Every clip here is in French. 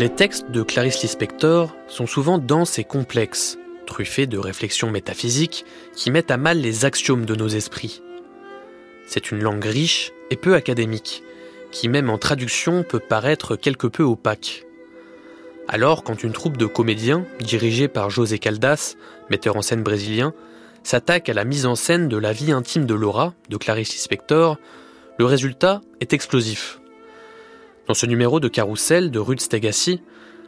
Les textes de Clarice Lispector sont souvent denses et complexes, truffés de réflexions métaphysiques qui mettent à mal les axiomes de nos esprits. C'est une langue riche et peu académique, qui même en traduction peut paraître quelque peu opaque. Alors, quand une troupe de comédiens, dirigée par José Caldas, metteur en scène brésilien, s'attaque à la mise en scène de la vie intime de Laura, de Clarice Lispector, le résultat est explosif. Dans ce numéro de Carousel de Ruth Stegassi,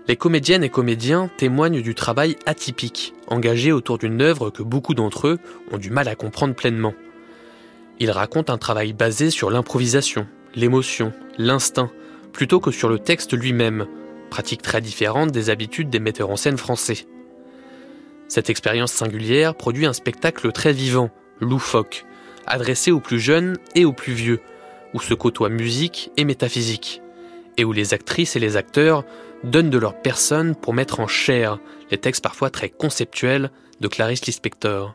les comédiennes et comédiens témoignent du travail atypique, engagé autour d'une œuvre que beaucoup d'entre eux ont du mal à comprendre pleinement. Ils racontent un travail basé sur l'improvisation, l'émotion, l'instinct, plutôt que sur le texte lui-même, pratique très différente des habitudes des metteurs en scène français. Cette expérience singulière produit un spectacle très vivant, loufoque, adressé aux plus jeunes et aux plus vieux, où se côtoient musique et métaphysique et où les actrices et les acteurs donnent de leur personne pour mettre en chair les textes parfois très conceptuels de Clarice Lispector.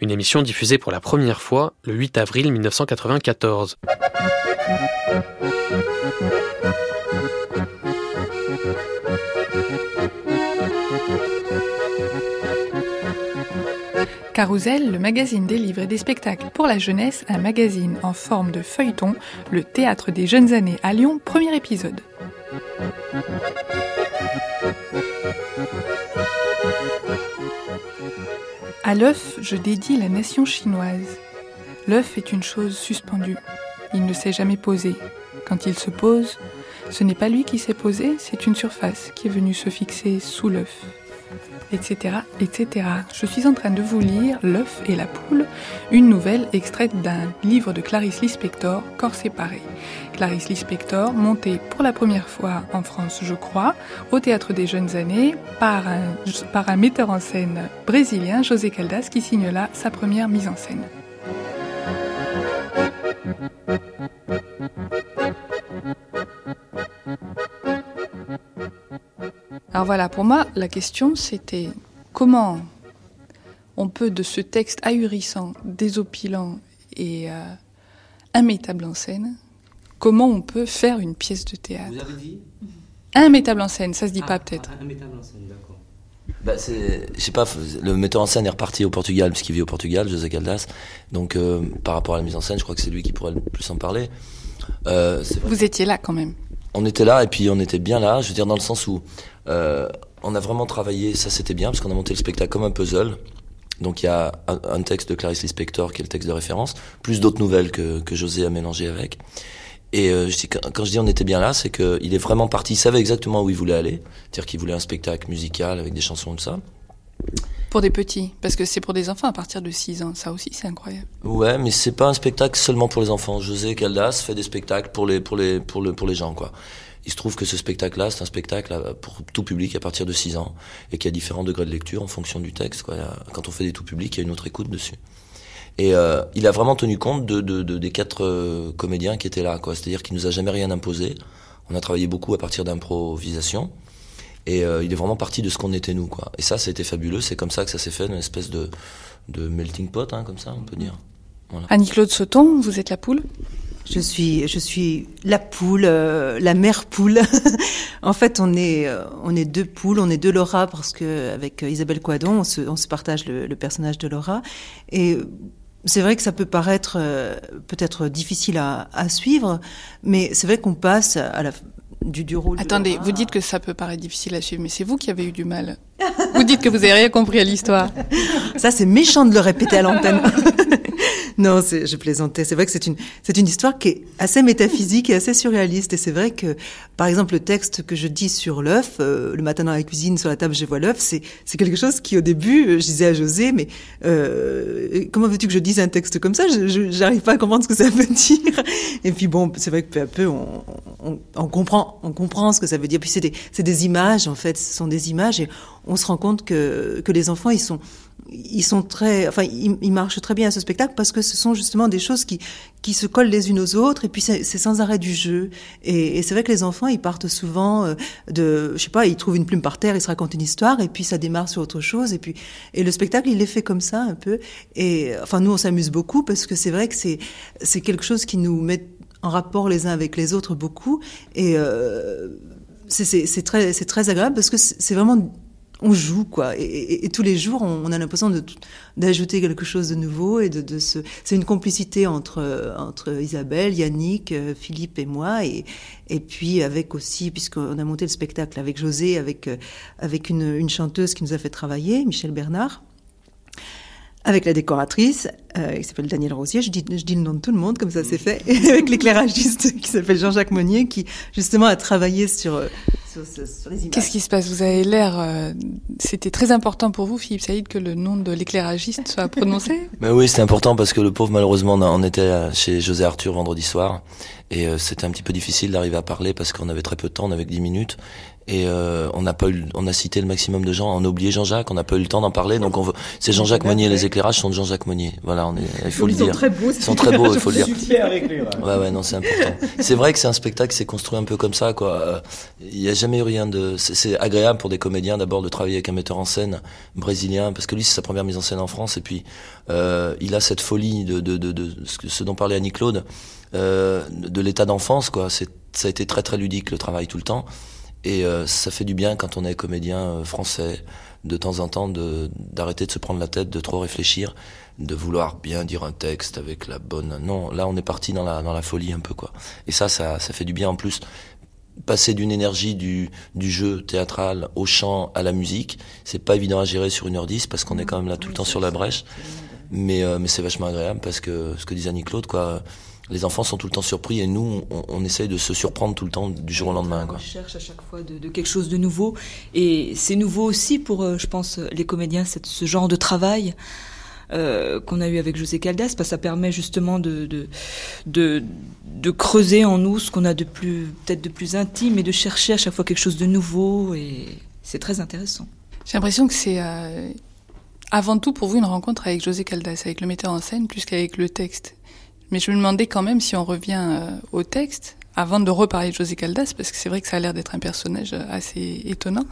Une émission diffusée pour la première fois le 8 avril 1994. Carousel, le magazine des livres et des spectacles pour la jeunesse, un magazine en forme de feuilleton, le théâtre des jeunes années à Lyon, premier épisode. À l'œuf, je dédie la nation chinoise. L'œuf est une chose suspendue. Il ne s'est jamais posé. Quand il se pose, ce n'est pas lui qui s'est posé, c'est une surface qui est venue se fixer sous l'œuf etc., etc. Je suis en train de vous lire L'œuf et la poule, une nouvelle extraite d'un livre de Clarice Lispector, Corps séparé. Clarice Lispector, montée pour la première fois en France, je crois, au Théâtre des Jeunes Années, par un, par un metteur en scène brésilien, José Caldas, qui signe sa première mise en scène. Alors voilà, pour moi, la question c'était comment on peut de ce texte ahurissant, désopilant et euh, immétable en scène, comment on peut faire une pièce de théâtre? Vous avez dit? Immétable en scène, ça se dit pas Ah, peut-être. ah, Immétable en scène, d'accord. Bah, je sais pas, le metteur en scène est reparti au Portugal, puisqu'il vit au Portugal, José Caldas. Donc, euh, par rapport à la mise en scène, je crois que c'est lui qui pourrait le plus en parler. Euh. Vous étiez là quand même. On était là, et puis on était bien là, je veux dire, dans le sens où euh, on a vraiment travaillé, ça c'était bien, parce qu'on a monté le spectacle comme un puzzle. Donc il y a un, texte de Clarice Lispector qui est le texte de référence, plus d'autres nouvelles que, que José a mélangé avec. Et euh, je dis, quand, quand je dis on était bien là, c'est qu'il est vraiment parti, il savait exactement où il voulait aller, c'est-à-dire qu'il voulait un spectacle musical avec des chansons et tout ça. Pour des petits, parce que c'est pour des enfants à partir de 6 ans, ça aussi c'est incroyable. Ouais, mais c'est pas un spectacle seulement pour les enfants. José Caldas fait des spectacles pour les pour les pour le pour les gens quoi. Il se trouve que ce spectacle-là, c'est un spectacle pour tout public à partir de 6 ans et qu'il y a différents degrés de lecture en fonction du texte quoi. Quand on fait des tout publics, il y a une autre écoute dessus. Et euh, il a vraiment tenu compte de, de, de- des quatre euh, comédiens qui étaient là. C'est-à-dire qu'il nous a jamais rien imposé. On a travaillé beaucoup à partir d'improvisation. Et euh, il est vraiment parti de ce qu'on était nous, quoi. Et ça, ça a été fabuleux. C'est comme ça que ça s'est fait, une espèce de, de melting pot, hein, comme ça, on peut dire. Annie-Claude Sauton, vous êtes la poule? Je suis, je suis la poule, euh, la mère poule. en fait, on est, euh, on est deux poules, on est deux Laura parce que avec Isabelle Coadon, on se, on se partage le, le personnage de Laura. Et c'est vrai que ça peut paraître euh, peut-être difficile à, à suivre, mais c'est vrai qu'on passe à la, du, du rôle. Attendez, vous dites que ça peut paraître difficile à suivre, mais c'est vous qui avez eu du mal. vous dites que vous n'avez rien compris à l'histoire. Ça, c'est méchant de le répéter à l'antenne. non, je plaisantais. C'est vrai que c'est une, c'est une histoire qui est assez métaphysique et assez surréaliste. Et c'est vrai que, par exemple, le texte que je dis sur l'œuf, euh, le matin dans la cuisine, sur la table, je vois l'œuf, c'est, quelque chose qui, au début, euh, je disais à José, mais euh, comment veux-tu que je dise un texte comme ça? Je n'arrive pas à comprendre ce que ça veut dire. Et puis bon, c'est vrai que peu à peu, on, on, comprend, on comprend ce que ça veut dire. Puis c'est des, des images, en fait, ce sont des images, et on se rend compte que, que les enfants, ils sont ils sont très, enfin, ils, marchent très bien à ce spectacle parce que ce sont justement des choses qui qui se collent les unes aux autres et puis c'est sans arrêt du jeu. Et, c'est vrai que les enfants, ils partent souvent euh, de, je sais pas, ils trouvent une plume par terre, ils se racontent une histoire et puis ça démarre sur autre chose et puis et le spectacle, il est fait comme ça un peu. Et enfin, nous, on s'amuse beaucoup parce que c'est vrai que c'est c'est quelque chose qui nous met en rapport les uns avec les autres beaucoup et euh, c'est très c'est très agréable parce que c'est vraiment on joue quoi. Et, tous les jours on, a l'impression d'ajouter quelque chose de nouveau et de, de se c'est une complicité entre entre Isabelle Yannick euh, Philippe et moi. Et et puis avec aussi puisqu'on a monté le spectacle avec José avec euh, avec une, une chanteuse qui nous a fait travailler Michel Bernard. Avec la décoratrice, euh, qui s'appelle Daniel Rosier, je dis, je dis le nom de tout le monde, comme ça c'est fait, et avec l'éclairagiste qui s'appelle Jean-Jacques Monnier, qui justement a travaillé sur, sur, sur les images. Qu'est-ce qui se passe? Vous avez l'air... Euh, c'était très important pour vous, Philippe Saïd, que le nom de l'éclairagiste soit prononcé? Mais Oui, c'était important parce que le pauvre, malheureusement, on était chez José Arthur vendredi soir, et c'était un petit peu difficile d'arriver à parler parce qu'on avait très peu de temps, on avait que 10 minutes, et euh, on n'a pas eu, on a cité le maximum de gens, on a oublié Jean-Jacques, on n'a pas eu le temps d'en parler, donc on veut, c'est Jean-Jacques Monnier, les éclairages sont de Jean-Jacques Monnier. Voilà, on est, il faut le dire. Ils sont très beaux. Ils sont très beaux, il faut le dire. Ouais, ouais, non, c'est important. C'est vrai que c'est un spectacle qui s'est construit un peu comme ça, quoi. Il n'y a jamais eu rien de, c'est agréable pour des comédiens d'abord de travailler avec un metteur en scène brésilien, parce que lui c'est sa première mise en scène en France, et puis euh, il a cette folie de, de, de, de ce dont parlait Annie Claude, euh, de l'état d'enfance, quoi. C'est, ça a été très très ludique le travail tout le temps. Et euh, ça fait du bien quand on est comédien euh, français, de temps en temps, d'arrêter de, se prendre la tête, de trop réfléchir, de vouloir bien dire un texte avec la bonne. Non, là on est parti dans la dans la folie un peu quoi. Et ça, ça, ça fait du bien en plus. Passer d'une énergie du, du jeu théâtral au chant à la musique, c'est pas évident à gérer sur une heure dix parce qu'on est quand même là tout le temps sur la brèche. Mais, euh, mais c'est vachement agréable parce que ce que disait Annie-Claude, quoi, les enfants sont tout le temps surpris et nous, on, on, essaye de se surprendre tout le temps du jour au lendemain. Quoi. On cherche à chaque fois de, de quelque chose de nouveau. Et c'est nouveau aussi pour, euh, je pense, les comédiens, ce genre de travail. Euh, qu'on a eu avec José Caldas, parce que ça permet justement de, de, de, de creuser en nous ce qu'on a de plus, peut-être de plus intime et de chercher à chaque fois quelque chose de nouveau et c'est très intéressant. J'ai l'impression que c'est euh, avant tout pour vous une rencontre avec José Caldas, avec le metteur en scène, plus qu'avec le texte. Mais je me demandais quand même si on revient euh, au texte, avant de reparler de José Caldas, parce que c'est vrai que ça a l'air d'être un personnage euh, assez étonnant.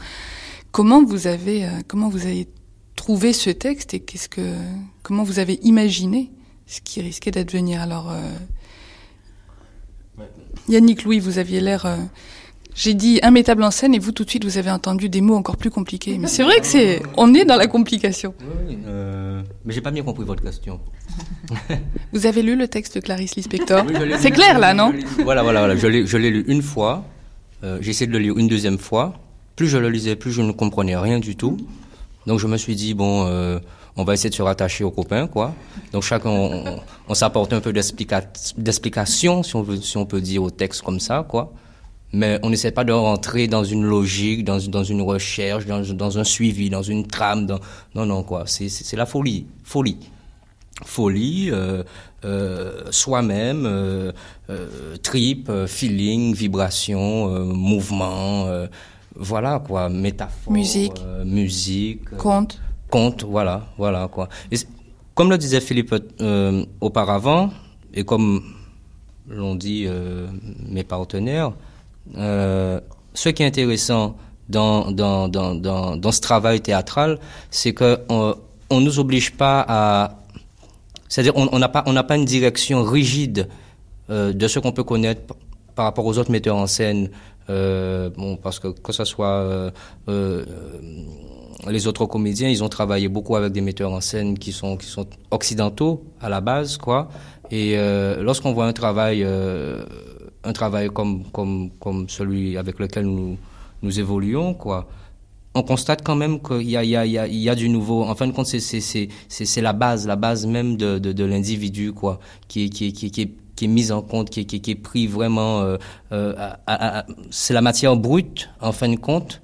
Comment vous avez, euh, comment vous avez trouvé ce texte et qu'est-ce que, comment vous avez imaginé ce qui risquait d'advenir? Alors, Yannick Louis, vous aviez l'air j'ai dit immétable en scène et vous tout de suite vous avez entendu des mots encore plus compliqués. Mais c'est vrai que c'est, on est dans la complication. Oui, euh, mais j'ai pas bien compris votre question. vous avez lu le texte de Clarisse Lispector C'est clair là, non Voilà, voilà, voilà. Je l'ai lu une fois. Euh, j'ai essayé de le lire une deuxième fois. Plus je le lisais, plus je ne comprenais rien du tout. Donc je me suis dit bon, euh, on va essayer de se rattacher aux copains, quoi. Donc chacun, on, on, s'apporte un peu d'explication, si on veut, si on peut dire au texte comme ça, quoi mais on n'essaie pas de rentrer dans une logique, dans, dans une recherche, dans, dans, un suivi, dans une trame. Dans... Non, non, quoi. C'est la folie. Folie. Folie, euh, euh, soi-même, euh, euh trip, feeling, vibration, mouvement, voilà, quoi. Métaphore. Musique. musique. Conte. Conte, voilà, voilà, quoi. Et comme le disait Philippe auparavant, et comme l'ont dit mes partenaires, euh, ce qui est intéressant dans, dans, dans, dans, ce travail théâtral, c'est qu'on on nous oblige pas à... C'est-à-dire on n'a pas, pas une direction rigide euh, de ce qu'on peut connaître par rapport aux autres metteurs en scène. Euh, bon, parce que que ce soit les autres comédiens, ils ont travaillé beaucoup avec des metteurs en scène qui sont qui sont occidentaux à la base, quoi. Et lorsqu'on voit un travail un travail comme, comme, comme celui avec lequel nous, nous évoluons, quoi, on constate quand même qu'il y a, il y, a, il y a du nouveau. En fin de compte, c'est la base, la base même de, de, l'individu, quoi, qui, qui, qui, qui, est, qui est mise en compte, qui, qui, qui est pris vraiment. Euh, euh, c'est la matière brute, en fin de compte.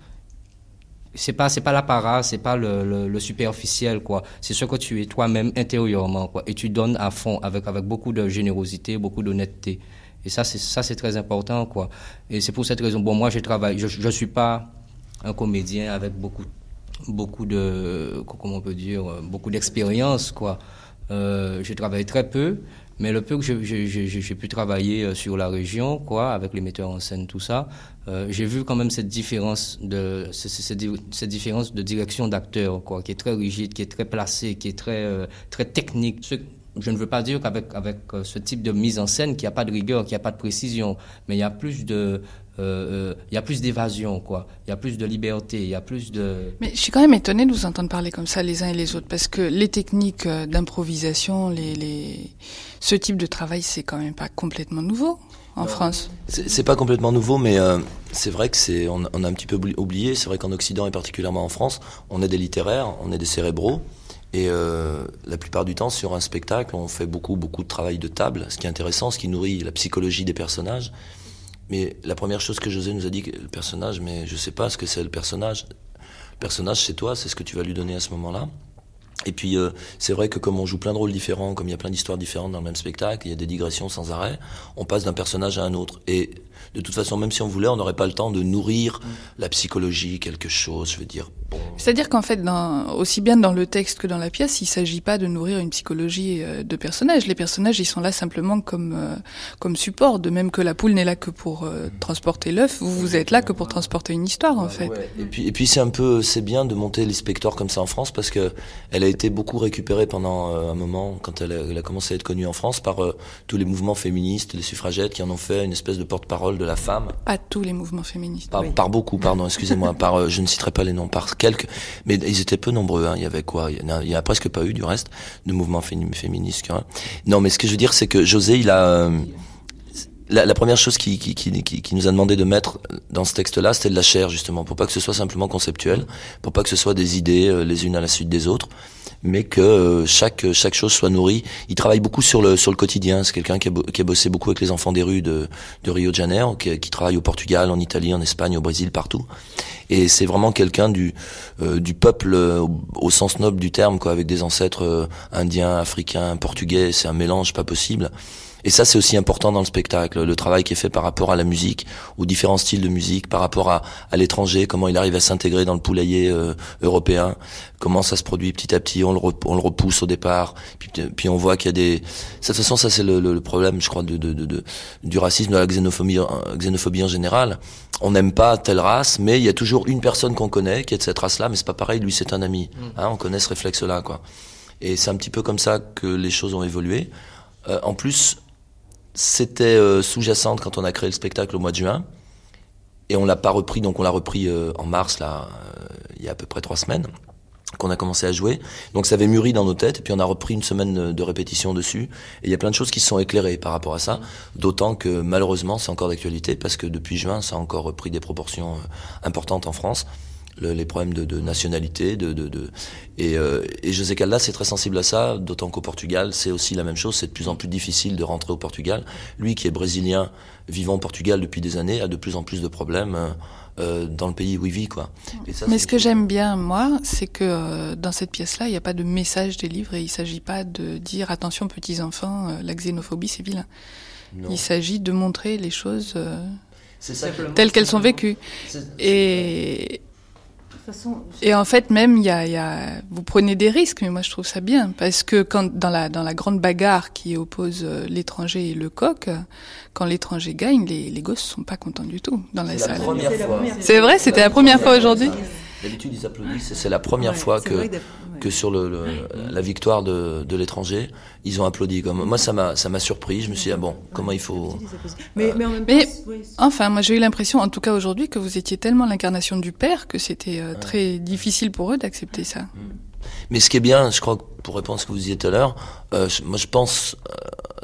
C'est pas, c'est pas l'apparat, c'est pas le, le, le, superficiel, quoi. C'est ce que tu es toi-même intérieurement, quoi. Et tu donnes à fond, avec, avec beaucoup de générosité, beaucoup d'honnêteté. Et ça, c'est, ça, c'est très important, quoi. Et c'est pour cette raison. Bon, moi, je travaille, je, je suis pas un comédien avec beaucoup, beaucoup de, comment on peut dire, beaucoup d'expérience, quoi. Euh, travaillé très peu, mais le peu que j'ai pu travailler euh, sur la région, quoi, avec les metteurs en scène, tout ça, euh, j'ai vu quand même cette différence de cette, différence de direction d'acteur, quoi, qui est très rigide, qui est très placée, qui est très euh, très technique. Je ne veux pas dire qu'avec avec euh, ce type de mise en scène, qu'il n'y a pas de rigueur, qu'il n'y a pas de précision, mais il y a plus de euh, il y a plus d'évasion, quoi. Il y a plus de liberté, il y a plus de. Mais je suis quand même étonné de vous entendre parler comme ça les uns et les autres, parce que les techniques d'improvisation, les, les, ce type de travail, c'est quand même pas complètement nouveau en non. France. C'est pas complètement nouveau, mais euh, c'est vrai que c'est on, on, a un petit peu oublié. C'est vrai qu'en Occident et particulièrement en France, on est des littéraires, on est des cérébraux. Et euh, la plupart du temps, sur un spectacle, on fait beaucoup, beaucoup de travail de table, ce qui est intéressant, ce qui nourrit la psychologie des personnages. Mais la première chose que José nous a dit, le personnage, mais je sais pas ce que c'est le personnage. Le personnage, c'est toi, c'est ce que tu vas lui donner à ce moment-là. Et puis euh, c'est vrai que comme on joue plein de rôles différents, comme il y a plein d'histoires différentes dans le même spectacle, il y a des digressions sans arrêt, on passe d'un personnage à un autre. Et de toute façon, même si on voulait, on n'aurait pas le temps de nourrir la psychologie, quelque chose, je veux dire. C'est-à-dire qu'en fait, dans, aussi bien dans le texte que dans la pièce, il s'agit pas de nourrir une psychologie euh, de personnages. Les personnages, ils sont là simplement comme euh, comme support, de même que la poule n'est là que pour euh, transporter l'œuf. Vous, vous êtes là que pour transporter une histoire, en fait. Ouais. Et puis, et puis c'est un peu, c'est bien de monter l'inspecteur comme ça en France parce que elle a été beaucoup récupérée pendant un moment quand elle a, elle a commencé à être connue en France par tous les mouvements féministes, les suffragettes qui en ont fait une espèce de porte-parole de la femme. Pas tous les mouvements féministes. Par, oui. par beaucoup, pardon, excusez-moi, par je ne citerai pas les noms, par quelques, mais ils étaient peu nombreux. Hein. Il y avait quoi? Il y, a, a presque pas eu du reste de mouvements féministes. Hein. Non, mais ce que je veux dire, c'est que José, il a euh, la, première chose qui, nous a demandé de mettre dans ce texte-là, c'était de la chair, justement, pour pas que ce soit simplement conceptuel, pour pas que ce soit des idées euh, les unes à la suite des autres, mais que euh, chaque chaque chose soit nourrie. Il travaille beaucoup sur le sur le quotidien. C'est quelqu'un qui, qui, a bossé beaucoup avec les enfants des rues de, de Rio de Janeiro, qui, qui, travaille au Portugal, en Italie, en Espagne, au Brésil, partout. Et c'est vraiment quelqu'un du euh, du peuple au, au, sens noble du terme, quoi, avec des ancêtres euh, indiens, africains, portugais. C'est un mélange pas possible. Et ça, c'est aussi important dans le spectacle, le travail qui est fait par rapport à la musique, aux différents styles de musique, par rapport à, à l'étranger, comment il arrive à s'intégrer dans le poulailler euh, européen, comment ça se produit petit à petit, on le, on le repousse au départ, puis, puis on voit qu'il y a des... De toute façon, ça c'est le, le, le, problème, je crois, de, de, de, de, du racisme, de la xénophobie, xénophobie en général. On n'aime pas telle race, mais il y a toujours une personne qu'on connaît qui est de cette race-là, mais c'est pas pareil, lui c'est un ami. Hein, on connaît ce réflexe-là, quoi. Et c'est un petit peu comme ça que les choses ont évolué. Euh, en plus, c'était euh, sous-jacente quand on a créé le spectacle au mois de juin. Et on l'a pas repris, donc on l'a repris euh, en mars, là, euh, il y a à peu près trois semaines, qu'on a commencé à jouer. Donc ça avait mûri dans nos têtes, et puis on a repris une semaine de répétition dessus. Et il y a plein de choses qui se sont éclairées par rapport à ça. D'autant que malheureusement, c'est encore d'actualité, parce que depuis juin, ça a encore pris des proportions importantes en France le, les problèmes de, de nationalité, de, de, de et, euh, et José Caldas c'est très sensible à ça, d'autant qu'au Portugal c'est aussi la même chose, c'est de plus en plus difficile de rentrer au Portugal. Lui qui est brésilien, vivant au Portugal depuis des années, a de plus en plus de problèmes. Euh, dans le pays où il vit, quoi. Ça, Mais ce que j'aime bien, moi, c'est que euh, dans cette pièce-là, il n'y a pas de message des livres et il ne s'agit pas de dire attention petits enfants, euh, la xénophobie c'est vilain. Non. Il s'agit de montrer les choses telles qu'elles sont vécues. Et Façon, et en fait, même, il y a, y a, vous prenez des risques, mais moi je trouve ça bien, parce que quand dans la dans la grande bagarre qui oppose euh, l'étranger et le coq, quand l'étranger gagne, les, les gosses sont pas contents du tout dans la salle. C'est vrai, c'était la première fois aujourd'hui. D'habitude, ils applaudissent. C'est la première ouais, fois que, que sur le, le, la victoire de, de l'étranger, ils ont applaudi. Comme moi, ça m'a ça m'a surpris. Je me suis dit ah bon, comment il faut. Mais, euh... mais, en même temps, mais enfin, moi j'ai eu l'impression, en tout cas aujourd'hui, que vous étiez tellement l'incarnation du père que c'était euh, très difficile pour eux d'accepter ça. Mais ce qui est bien, je crois que pour répondre à ce que vous disiez tout à l'heure, euh, moi je pense, euh,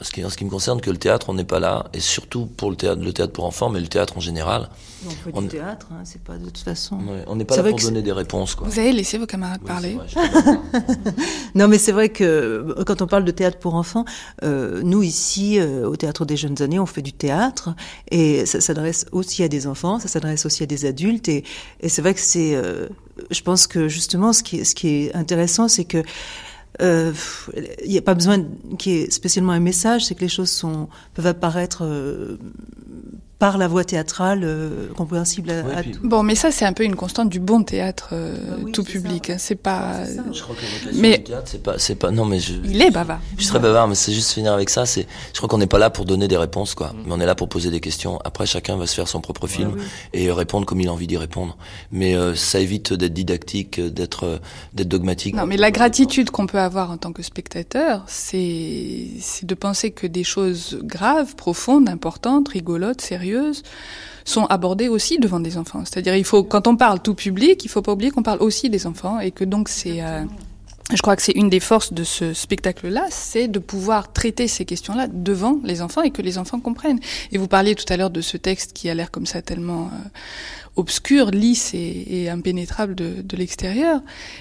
ce qui, en ce qui me concerne, que le théâtre, on n'est pas là, et surtout pour le théâtre, le théâtre pour enfants, mais le théâtre en général. On fait On- du théâtre, hein, c'est pas de toute façon. Ouais, on n'est pas là pour donner des réponses, quoi. Vous avez laissé vos camarades Oui, parler. vrai. Non, mais c'est vrai que euh, quand on parle de théâtre pour enfants, euh, nous ici, euh, au Théâtre des Jeunes Années, on fait du théâtre et ça s'adresse aussi à des enfants, ça s'adresse aussi à des adultes et, et c'est vrai que c'est, euh, je pense que justement, ce qui est, intéressant, c'est que euh, il n'y a pas besoin qu'il y ait spécialement un message, c'est que les choses sont, peuvent apparaître euh, par la voix théâtrale euh, compréhensible à, Oui, à puis- tous. Bon, mais ça, c'est un peu une constante du bon théâtre euh, Bah oui, tout public. hein. C'est pas. Je crois que Mais- du théâtre, c'est pas, c'est pas, non, mais je, Il est bavard. Je suis très bavard, mais c'est juste finir avec ça. C'est, je crois qu'on n'est pas là pour donner des réponses, quoi. Mm. Mais on est là pour poser des questions. Après, chacun va se faire son propre film oui. et répondre comme il a envie d'y répondre. Mais euh, ça évite d'être didactique, euh, d'être, euh, d'être dogmatique. Non, mais la gratitude qu'on peut avoir en tant que spectateur, c'est c'est de penser que des choses graves, profondes, importantes, rigolotes, sérieuses, sont abordées aussi devant des enfants. C'est-à-dire, il faut, quand on parle tout public, il faut pas oublier qu'on parle aussi des enfants et que donc c'est. euh, je crois que c'est une des forces de ce spectacle-là, c'est de pouvoir traiter ces questions-là devant les enfants et que les enfants comprennent. Et vous parliez tout à l'heure de ce texte qui a l'air comme ça tellement euh, obscur, lisse et, et impénétrable de, de l'extérieur.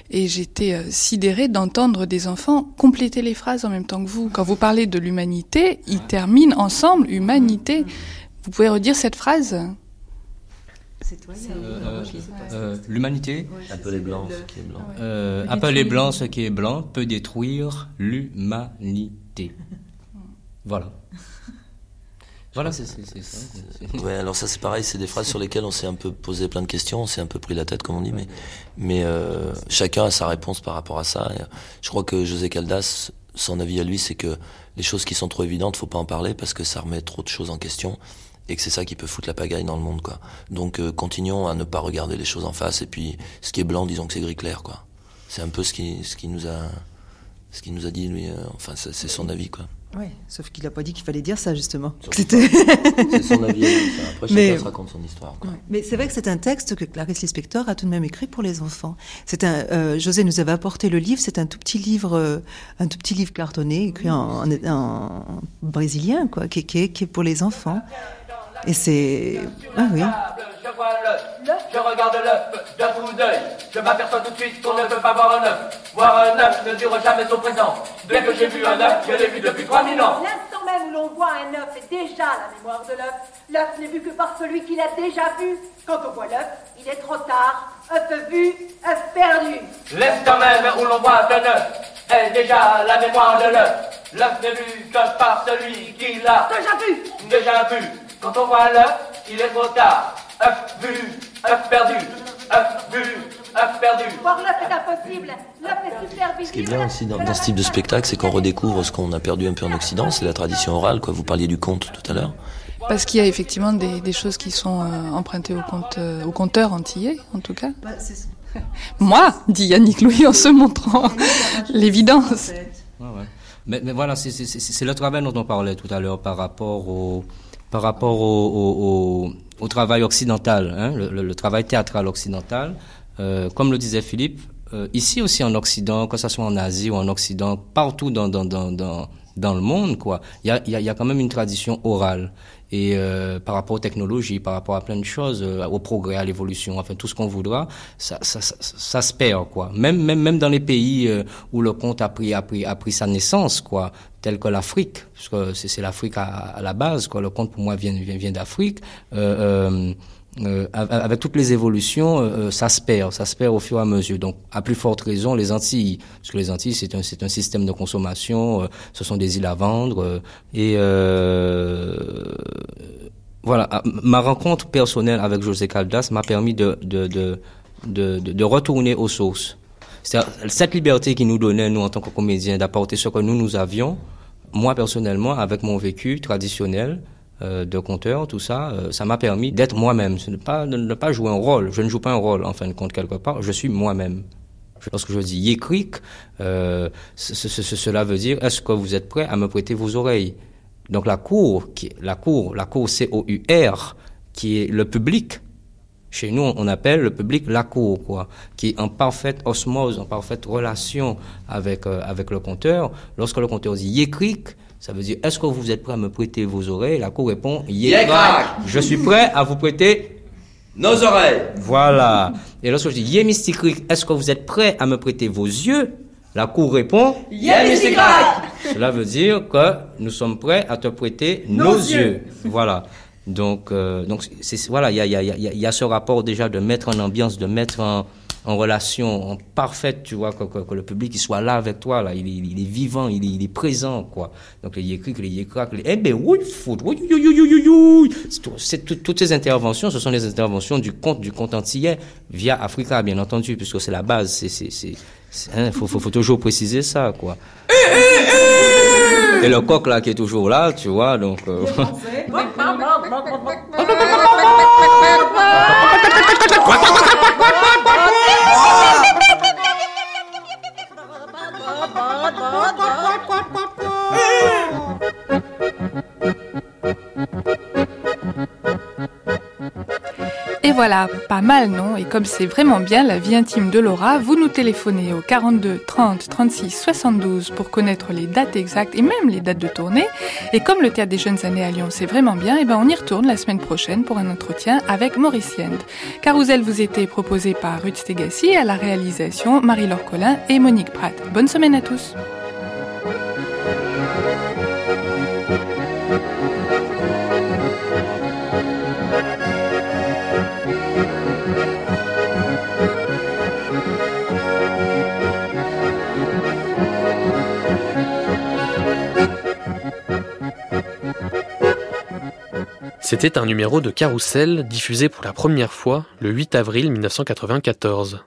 Et j'étais euh, sidérée d'entendre des enfants compléter les phrases en même temps que vous. Quand vous parlez de l'humanité, ils terminent ensemble humanité. Vous pouvez redire cette phrase? Euh, euh, L'humanité, Appeler blanc, ce qui est blanc. euh, appeler blanc ce qui est blanc, peut détruire l'humanité. Voilà. Voilà, c'est c'est- c'est ça. c'est- Ouais, alors ça c'est pareil, c'est des phrases sur lesquelles on s'est un peu posé plein de questions, on s'est un peu pris la tête comme on dit, mais, mais euh, chacun a sa réponse par rapport à ça. Et, euh, je crois que José Caldas, son avis à lui, c'est que les choses qui sont trop évidentes, faut pas en parler parce que ça remet trop de choses en question et que c'est ça qui peut foutre la pagaille dans le monde, quoi. Donc euh, continuons à ne pas regarder les choses en face et puis ce qui est blanc, disons que c'est gris clair, quoi. C'est un peu ce qui, ce qui nous a, ce qui nous a dit lui. euh, enfin, c'est son avis, quoi. Oui, sauf qu'il n'a pas dit qu'il fallait dire ça justement. C'était. C'est son avis. Après, chacun Mais- se raconte son histoire. Quoi. Mais c'est vrai que c'est un texte que Clarisse Lispector a tout de même écrit pour les enfants. C'est un, euh, José nous avait apporté le livre. C'est un tout petit livre, euh, un tout petit livre cartonné écrit en, en, en brésilien, quoi, qui, qui qui est pour les enfants. Et c'est, ah oui. Je vois l'œuf, je regarde l'œuf d'un coup d'œil. Je m'aperçois tout de suite qu'on ne peut pas voir un œuf. Voir un œuf ne dure jamais son présent. Dès que j'ai vu un œuf, je l'ai vu depuis 3000 ans. L'instant même où l'on voit un œuf est déjà la mémoire de l'œuf. L'œuf n'est vu que par celui qui l'a déjà vu. Quand on voit l'œuf, il est trop tard. œuf vu, œuf perdu. L'instant même où l'on voit un œuf est déjà la mémoire de l'œuf. L'œuf n'est vu que par celui qui l'a Déjà vu déjà vu. Quand on voit l'œuf, il est trop tard. œuf vu, œuf perdu. œuf vu, œuf perdu. Voir l'œuf est impossible. L'œuf est super visible. Ce qui est bien aussi dans, dans ce type de spectacle, c'est qu'on redécouvre ce qu'on a perdu un peu en Occident, c'est la tradition orale. Quoi. Vous parliez du conte tout à l'heure. Parce qu'il y a effectivement des, des choses qui sont euh, empruntées au, conte, euh, au conteur antillais, en tout cas. Bah, Moi, dit Yannick Louis en se montrant l'évidence. Ouais, ouais. Mais, mais voilà, c'est le travail dont on parlait tout à l'heure par rapport au, par rapport au, au, au- au travail occidental, hein, le, le- le travail théâtral occidental. Euh, comme le disait Philippe, euh, ici aussi en Occident, que ce soit en Asie ou en Occident, partout dans, dans, dans, dans, le monde, quoi, il y a, y, a, y a quand même une tradition orale. Et euh, par rapport aux technologies, par rapport à plein de choses, euh, au progrès, à l'évolution, enfin tout ce qu'on voudra, ça, ça, ça, ça se perd, quoi. Même, même, même dans les pays euh, où le conte a pris, a pris, a pris sa naissance, quoi, tel que l'Afrique, parce que c'est l'Afrique à, à la base, quoi. Le conte pour moi vient, vient, vient d'Afrique. Euh, euh, euh, avec toutes les évolutions, euh, ça se perd, ça se perd au fur et à mesure. Donc, à plus forte raison, les Antilles, parce que les Antilles, c'est un, c'est un système de consommation, euh, ce sont des îles à vendre, euh, et euh, voilà. Ah, Ma rencontre personnelle avec José Caldas m'a permis de, de, de, de, retourner aux sources. C'est-à-dire, cette liberté qui nous donnait, nous, en tant que comédiens, d'apporter ce que nous, nous avions, moi, personnellement, avec mon vécu traditionnel, euh, de conteur, tout ça, euh, ça m'a permis d'être moi-même, Ce n'est pas, de ne pas jouer un rôle. Je ne joue pas un rôle, en fin de compte, quelque part. Je suis moi-même. Lorsque je dis yécric, euh, ce- ce- ce- cela veut dire est-ce que vous êtes prêt à me prêter vos oreilles? Donc la cour, qui, la cour, la cour C-O-U-R, qui est le public, chez nous, on appelle le public la cour, quoi, qui est en parfaite osmose, en parfaite relation avec, euh, avec le conteur. Lorsque le conteur dit yécric, ça veut dire est-ce que vous êtes prêt à me prêter vos oreilles? La cour répond yécrac. Je suis prêt à vous prêter nos oreilles. Voilà. Et lorsque je dis yémisticric, est-ce que vous êtes prêt à me prêter vos yeux? La cour répond yémisticric. Cela veut dire que nous sommes prêts à te prêter nos, yeux. Voilà. Donc, euh, donc c'est, voilà, il y a, y, a, y a ce rapport déjà de mettre en ambiance, de mettre en, en relation en parfaite, tu vois, que, que, le public il soit là avec toi, là, il, il, est vivant, il est, il est, présent, quoi. Donc les écrits, les écraks, les eh ben oui, foot, oui, c'est toutes ces interventions, ce sont les interventions du conte, du conte antillais via Africa, bien entendu, puisque c'est la base, c'est, c'est, c'est, hein, faut, faut, faut toujours préciser ça, quoi. Et le coq là qui est toujours là, tu vois, donc. Euh... voilà, pas mal, non? Et comme c'est vraiment bien la vie intime de Laura, vous nous téléphonez au 42 30 36 72 pour connaître les dates exactes et même les dates de tournée. Et comme le Théâtre des Jeunes Années à Lyon, c'est vraiment bien, et ben on y retourne la semaine prochaine pour un entretien avec Maurice Yend. Carousel vous était proposé par Ruth Stegassi, à la réalisation Marie-Laure Collin et Monique Pratt. Bonne semaine à tous. C'était un numéro de Carousel diffusé pour la première fois le 8 avril 1994.